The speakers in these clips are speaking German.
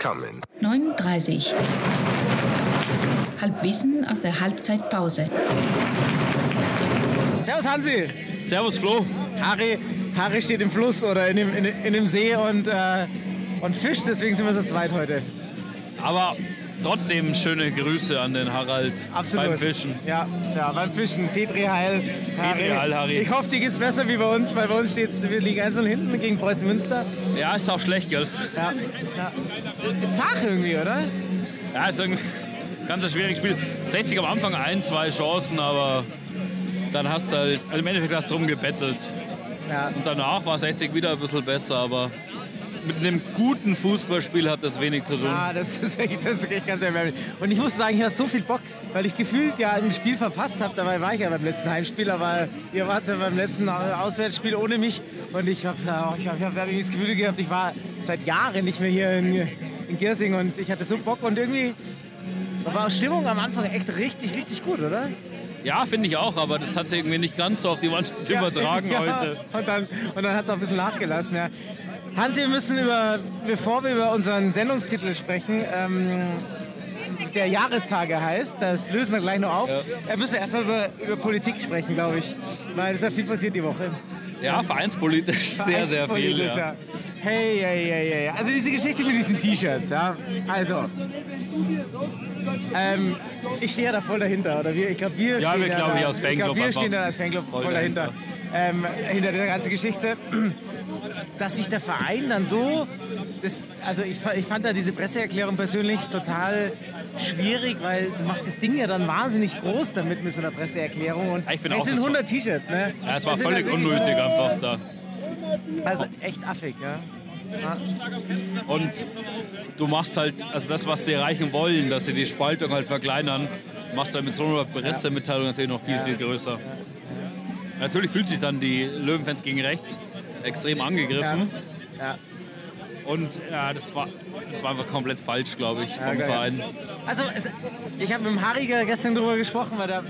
coming. 9.30 Halbwissen aus der Halbzeitpause. Servus Hansi. Servus Flo. Harry, Harry steht im Fluss oder in dem, in, in dem See und, äh, und fischt, deswegen sind wir so zweit heute. Aber trotzdem schöne Grüße an den Harald Absolut. beim Fischen. Ja, ja beim Fischen. Petri Heil. Petri Heil, Harry. Ich hoffe, dir geht's besser wie bei uns, weil bei uns steht wir liegen 1 hinten gegen Preußen Münster. Ja, ist auch schlecht, gell? Ja, ja. Zach irgendwie, oder? Ja, ist ein ganz ein schwieriges Spiel. 60 am Anfang ein, zwei Chancen, aber dann hast du halt, also im Endeffekt hast du drum gebettelt. Ja. Und danach war 60 wieder ein bisschen besser, aber mit einem guten Fußballspiel hat das wenig zu tun. Ah, das ist echt, das ist echt ganz erbärmlich. Und ich muss sagen, ich hatte so viel Bock, weil ich gefühlt ja ein Spiel verpasst habe. Dabei war ich ja beim letzten Heimspiel, aber ihr wart ja beim letzten Auswärtsspiel ohne mich. Und ich habe ich hab, ich hab das Gefühl gehabt, ich war seit Jahren nicht mehr hier in, in Giersing und ich hatte so Bock und irgendwie war Stimmung am Anfang echt richtig, richtig gut, oder? Ja, finde ich auch, aber das hat sich irgendwie nicht ganz so auf die Mannschaft Ja, übertragen ja. heute. Und dann, und dann hat es auch ein bisschen nachgelassen. Ja. Hansi, wir müssen über, bevor wir über unseren Sendungstitel sprechen, ähm, der Jahrestage heißt, das lösen wir gleich noch auf. Da müssen wir erstmal über, über Politik sprechen, glaube ich. Weil es ja viel passiert die Woche. Ja, vereinspolitisch sehr, sehr viel. Ja. Hey, hey, hey, hey. Also diese Geschichte mit diesen T-Shirts, ja. Also. Ähm, ich stehe ja da voll dahinter, oder wir? Ich glaube, wir Ja, stehen wir da, da, wir als ich Fanclub glaub, wir stehen da als Fanclub voll, voll dahinter. dahinter. Ähm, hinter dieser ganzen Geschichte. Dass sich der Verein dann so. Das, also ich, ich fand da diese Presseerklärung persönlich total schwierig, weil du machst das Ding ja dann wahnsinnig groß damit mit so einer Presseerklärung. Und ich bin es sind das war- 100 T-Shirts, ne? Ja, es war Das völlig halt unnötig einfach da. Also echt affig, ja. Und du machst halt, also das, was sie erreichen wollen, dass sie die Spaltung halt verkleinern, machst du halt mit so einer Pressemitteilung natürlich noch viel, viel größer. Natürlich fühlt sich dann die Löwenfans gegen rechts extrem angegriffen. Ja. Und ja, das war, das war einfach komplett falsch, glaube ich, vom. Verein. Also, es, ich habe mit dem Harry gestern drüber gesprochen, weil der,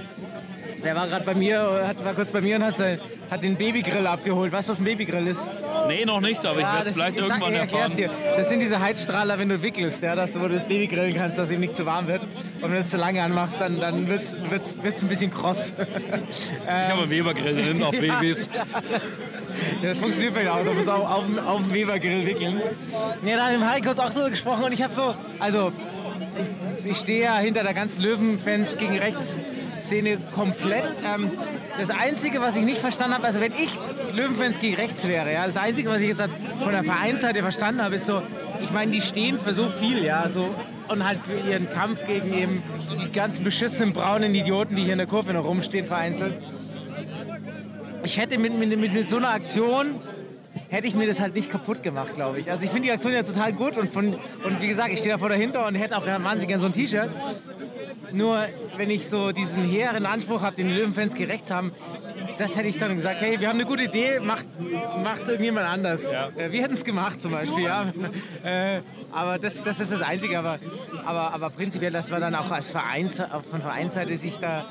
der war gerade bei mir, hat, war kurz bei mir und hat, sein, hat den Babygrill abgeholt. Weißt du, was ein Babygrill ist? Nee, noch nicht, aber ich werde es vielleicht ich sag- irgendwann erklär's erfahren. Dir. Das sind diese Heizstrahler, wenn du wickelst, ja, dass du, wo du das Baby grillen kannst, dass ihm nicht zu warm wird. Und wenn du es zu lange anmachst, dann, dann wird es wird's, wird's ein bisschen kross. Ich habe einen Webergrill drin auf Babys. Ja, das funktioniert vielleicht auch. Du musst auch auf, auf dem Webergrill wickeln. Ja, da haben wir mit kurz auch drüber gesprochen und ich habe so, also ich, ich stehe ja hinter der ganzen Löwenfans gegen rechts Szene komplett. Ähm, das Einzige, was ich nicht verstanden habe, also wenn ich Löwenfans gegen rechts wäre, ja, das Einzige, was ich jetzt halt von der Vereinsseite verstanden habe, ist so, ich meine, die stehen für so viel, ja, so und halt für ihren Kampf gegen eben die ganz beschissenen braunen Idioten, die hier in der Kurve noch rumstehen, vereinzelt ich hätte mit, mit, mit, mit so einer Aktion hätte ich mir das halt nicht kaputt gemacht, glaube ich. Also ich finde die Aktion ja total gut und, von, und wie gesagt, ich stehe da vor dahinter und hätte auch wahnsinnig gerne so ein T-Shirt. Nur wenn ich so diesen hehren Anspruch habe, den Löwenfans gerecht haben, das hätte ich dann gesagt, hey, wir haben eine gute Idee, macht, macht irgendjemand anders. Äh, Wir hätten es gemacht zum Beispiel, ja. Äh, aber das, das ist das Einzige. Aber, aber, aber prinzipiell, dass man dann auch als Vereins, von Vereinsseite sich da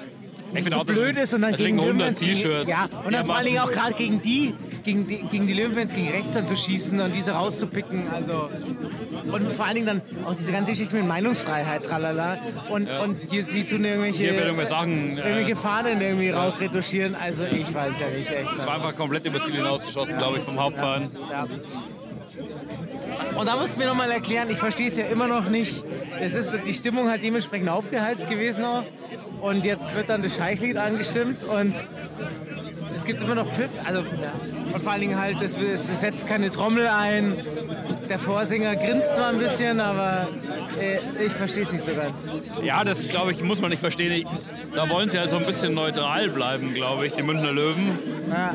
finde so auch, blöd ist und dann gegen 100 Löwenfans gegen- T-Shirts. Ja, und dann vor allen Dingen auch gerade gegen die, gegen die, gegen die Löwenfans gegen rechts dann zu schießen und diese rauszupicken. Also und vor allen Dingen dann auch diese ganze Geschichte mit Meinungsfreiheit, tralala. Und, und hier, sie tun irgendwelche, Hier irgendwas sagen, äh, irgendwelche Fahnen irgendwie rausretuschieren. Also ich weiß ja nicht echt. Es war einfach komplett über Ziel hinausgeschossen, glaube ich, vom Hauptverein. Ja. Und da musst du mir noch mal erklären, ich verstehe es ja immer noch nicht. Es ist die Stimmung halt dementsprechend aufgeheizt gewesen auch. Und jetzt wird dann das Scheichlied angestimmt und es gibt immer noch Pfiff. Also. Und vor allen Dingen halt, es, es setzt keine Trommel ein. Der Vorsänger grinst zwar ein bisschen, aber äh, ich verstehe es nicht so ganz. Ja, das glaube ich, muss man nicht verstehen. Ich- Da wollen sie halt so ein bisschen neutral bleiben, glaube ich, die Münchner Löwen. Ja.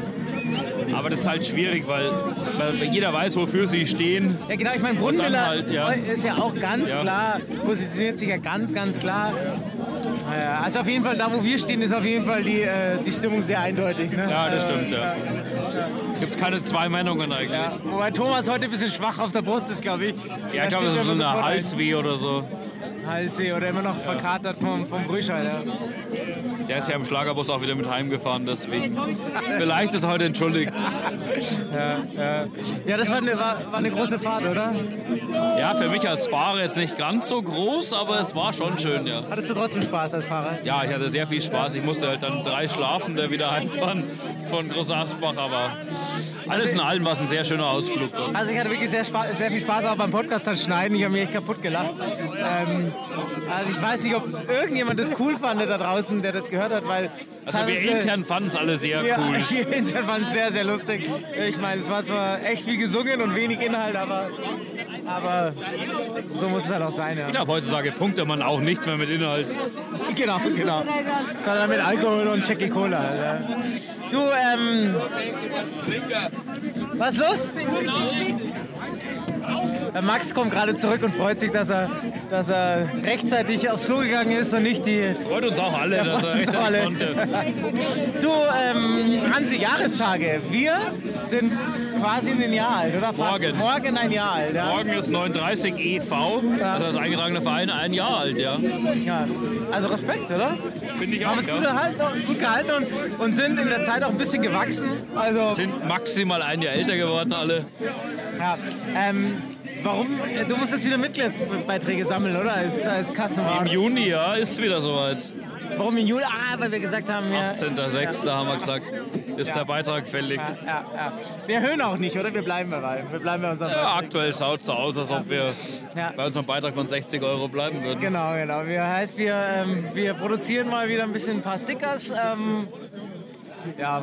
Aber das ist halt schwierig, weil, weil jeder weiß, wofür sie stehen. Ja genau, ich meine, Brunmiller halt, ja. ist ja auch ganz Ja. klar, positioniert sich ja ganz, ganz klar. Also auf jeden Fall, da wo wir stehen, ist auf jeden Fall die, äh, die Stimmung sehr eindeutig. Ne? Ja, das stimmt, Äh, ja. Gibt es keine zwei Meinungen eigentlich. ja. Wobei Thomas heute ein bisschen schwach auf der Brust ist, glaube ich. Ja, ich glaube, das ist so eine Halsweh oder so. Halsweh oder immer noch verkatert vom, vom Brüschall. Ja. Der ist ja im Schlagerbus auch wieder mit heimgefahren, deswegen. Vielleicht ist er heute entschuldigt. ja, das war eine, war, war eine große Fahrt, oder? Ja, für mich als Fahrer jetzt nicht ganz so groß, aber es war schon schön, ja. Hattest du trotzdem Spaß als Fahrer? Ja, ich hatte sehr viel Spaß. Ich musste halt dann drei schlafen, der wieder heimfahren von Groß Asbach, aber alles in allem war es ein sehr schöner Ausflug. Also ich hatte wirklich sehr, sehr viel Spaß auch beim Podcast dann schneiden. Ich habe mich echt kaputt gelacht. Ähm, also ich weiß nicht, ob irgendjemand das cool fand da draußen, der das gehört hat, weil... Also wir intern fanden es alle sehr Ja, cool. wir intern fanden es sehr, sehr lustig. Ich meine, es war zwar echt viel gesungen und wenig Inhalt, aber, aber so muss es halt auch sein. Ja. Ich glaube, heutzutage punktet man auch nicht mehr mit Inhalt. Genau, genau. Sondern mit Alkohol und Jackie Cola. Ja. Du, ähm. Was ist los? Der Max kommt gerade zurück und freut sich, dass er, dass er rechtzeitig aufs Klo gegangen ist und nicht die. Freut uns auch alle, dass er rechtzeitig alle. konnte. Du, ähm, Hansi, Jahrestage. Wir sind quasi ein Jahr alt, oder fast? Morgen. Morgen ein Jahr alt, ja. Morgen ist 39 e.V., also das eingetragene Verein, ein Jahr alt, ja. ja. Also Respekt, oder? Finde ich auch, Haben es gut, ja. erhalten, gut gehalten und, und sind in der Zeit auch ein bisschen gewachsen. Also, Sind maximal ein Jahr älter geworden alle. ja. Ähm, warum? Du musst jetzt wieder Mitgliedsbeiträge sammeln, oder? Als, als Im Kassenwart. Juni, ja, ist wieder soweit. Warum im Juli? Ah, weil wir gesagt haben, ja. 18.06. haben wir gesagt, ist Ja. der Beitrag fällig. Ja, ja. Wir erhöhen auch nicht, oder? Wir bleiben dabei. Wir bleiben bei unserem Beitrag. aktuell schaut es so aus, als ob wir bei unserem Beitrag von 60 Euro bleiben würden. Genau, genau. Wir, heißt, wir, ähm, wir produzieren mal wieder ein bisschen ein paar Stickers. Ähm, ja,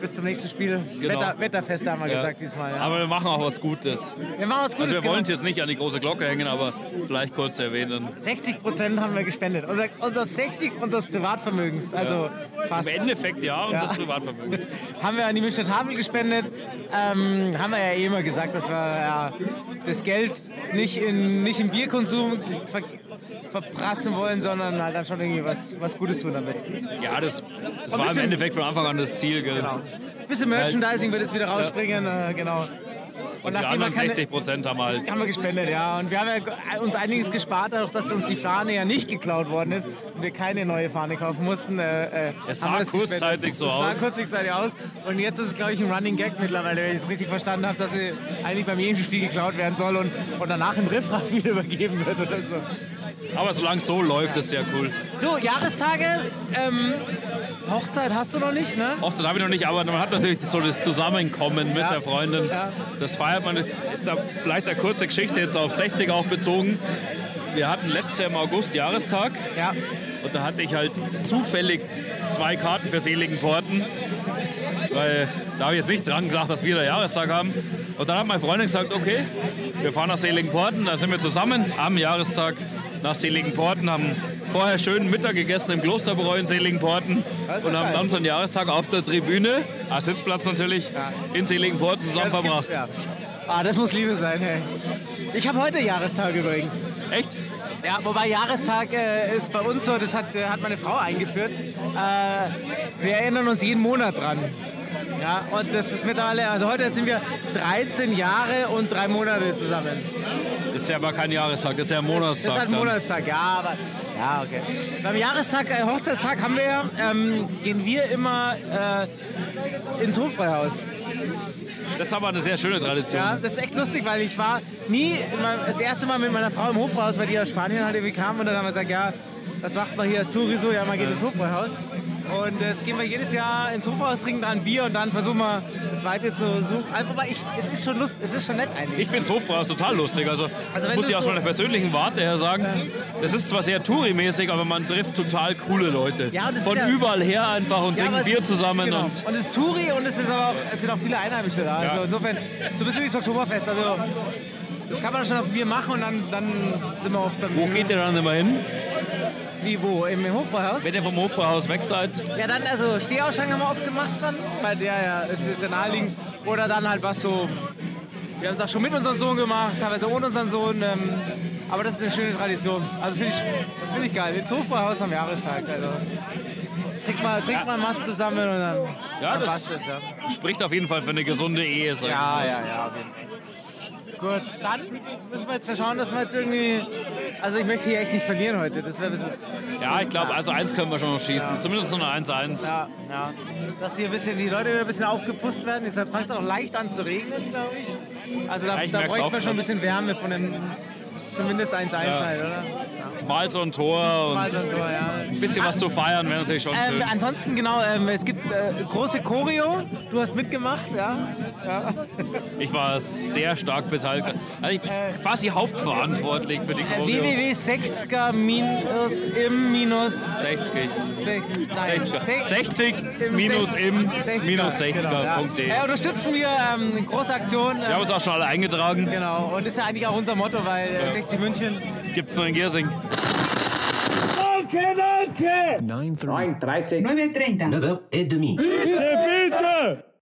bis zum nächsten Spiel. Genau. Wetter, Wetterfeste haben wir Ja. gesagt diesmal. Ja. Aber wir machen auch was Gutes. wir machen was Gutes. Also wir wollen es genau. jetzt nicht an die große Glocke hängen, aber vielleicht kurz erwähnen. 60 Prozent haben wir gespendet. Unser, unser 60 unseres Privatvermögens, also fast. Im Endeffekt ja, unser Ja. Privatvermögen. haben wir an die Münchner Tafel gespendet. Ähm, haben wir ja eh immer gesagt, dass wir ja, das Geld nicht in, nicht im Bierkonsum ver verprassen wollen, sondern halt dann schon irgendwie was, was Gutes tun damit. Ja, das, das Ein war im bisschen- Endeffekt von Anfang an das Ziel. Gell? Genau. Bisschen Merchandising wird jetzt wieder rausspringen, äh, genau. Und die anderen keine- 60 Prozent haben halt. Haben wir gespendet, ja. Und wir haben ja uns einiges gespart, dadurch, dass uns die Fahne ja nicht geklaut worden ist und wir keine neue Fahne kaufen mussten. Äh, äh, Es sah kurzzeitig so es aus. sah kurzzeitig aus. Und jetzt ist es, glaube ich, ein Running Gag mittlerweile, wenn ich es richtig verstanden habe, dass sie eigentlich beim jedem Spiel geklaut werden soll und, und danach im Riffraff wieder übergeben wird oder so. Aber solange es so läuft, ist ja cool. Du, Jahrestage, ähm, Hochzeit hast du noch nicht, ne? Hochzeit habe ich noch nicht, aber man hat natürlich so das Zusammenkommen mit Ja. der Freundin. Ja. Das feiert man. Da, vielleicht eine kurze Geschichte jetzt auf 60 auch bezogen. Wir hatten letztes Jahr im August Jahrestag Ja. und da hatte ich halt zufällig zwei Karten für Seligenporten. Weil da habe ich jetzt nicht dran gedacht, dass wir da Jahrestag haben. Und dann hat meine Freundin gesagt, okay, wir fahren nach Seligenporten, da sind wir zusammen am Jahrestag nach Seligenporten, haben vorher schön Mittag gegessen im Klosterbräu in Seligenporten und haben dann unseren Jahrestag auf der Tribüne, als Sitzplatz natürlich, in Seligenporten zusammen verbracht. gibt- ja. Ah, das muss Liebe sein, hey. Ich habe heute Jahrestag übrigens. Echt? Ja, wobei Jahrestag äh, ist bei uns so, das hat, äh, hat meine Frau eingeführt. Äh, wir erinnern uns jeden Monat dran. Ja, und das ist mittlerweile, also heute sind wir 13 Jahre und drei Monate zusammen. Das ist ja aber kein Jahrestag, das ist ja ein Das Monatstag. ist halt ein. Monatstag, ja, aber ja, okay. Beim Jahrestag, äh, Hochzeitstag haben wir, ähm, gehen wir immer äh, ins Hofbräuhaus. Das ist aber eine sehr schöne Tradition. Ja, das ist echt lustig, weil ich war nie, das erste Mal mit meiner Frau im Hofbräuhaus, weil die aus Spanien halt irgendwie kam und dann haben wir gesagt, ja, das macht man hier als Touri so, ja, man geht ins Hofbräuhaus. Und jetzt gehen wir jedes Jahr ins Hofbräuhaus, trinken da ein Bier und dann versuchen wir das weiter zu suchen. Also, aber ich, es ist schon lust, es ist schon nett eigentlich. Ich finde das Hofbräuhaus total lustig. Also, Also muss ich aus so- meiner persönlichen Warte her sagen, das ist zwar sehr Touri-mäßig, aber man trifft total coole Leute. Ja, und das ist Von ja- überall her einfach und Ja, trinken Bier ist- zusammen. Genau. Und Und es ist Touri und es, ist aber auch, es sind auch viele Einheimische da. Also insofern, so ein bisschen wie das Oktoberfest. Also das kann man schon auf Bier machen und dann, dann sind wir oft beim wo geht ihr dann immer hin? Wie, wo? Im, im Hofbräuhaus? Wenn ihr vom Hofbräuhaus weg seid? Ja, dann, also Stehausschank haben wir oft gemacht dann, weil der ja, es ist ja naheliegend. Oder dann halt was so, wir haben es auch schon mit unserem Sohn gemacht, teilweise ohne unseren Sohn. Ähm, aber das ist eine schöne Tradition. Also finde ich, find ich geil. Ins Hofbräuhaus am Jahrestag. Also. Trink mal, trink mal Mast zusammen und dann, Ja, dann das passt es. Ja, spricht auf jeden Fall für eine gesunde Ehe. Ja, ja. ja Fall. Gut, dann müssen wir jetzt schauen, dass wir jetzt irgendwie. Also ich möchte hier echt nicht verlieren heute. Das wäre. Ja, ich glaube, also eins können wir schon noch schießen. Zumindest so eine 1-1. Ja, ja. Dass hier ein bisschen die Leute wieder ein bisschen aufgepusst werden. Jetzt fängt es auch leicht an zu regnen, glaube ich. Also da, Ja, da auch wir schon ein bisschen Wärme von dem zumindest 1-1 halt, oder? Mal so ein Tor und so ein Tor, ja. ein bisschen was zu feiern wäre natürlich schon schön. Ähm, ansonsten genau, ähm, es gibt äh, große Choreo. Du hast mitgemacht, ja? Ich war sehr stark beteiligt. Also ich bin quasi hauptverantwortlich für die Äh, Choreo. www.60er minus im minus 60. 60, nein, 60. 60 minus im minus 60er.de. Genau, ja. Äh, unterstützen wir ähm, eine große Aktion. Wir haben uns auch schon alle eingetragen. Genau, und ist ja eigentlich auch unser Motto, weil äh, 60 München. Gibt's nur in Giersing. Nike, Nike. 9.30. 9.30. 9.30. 9h30.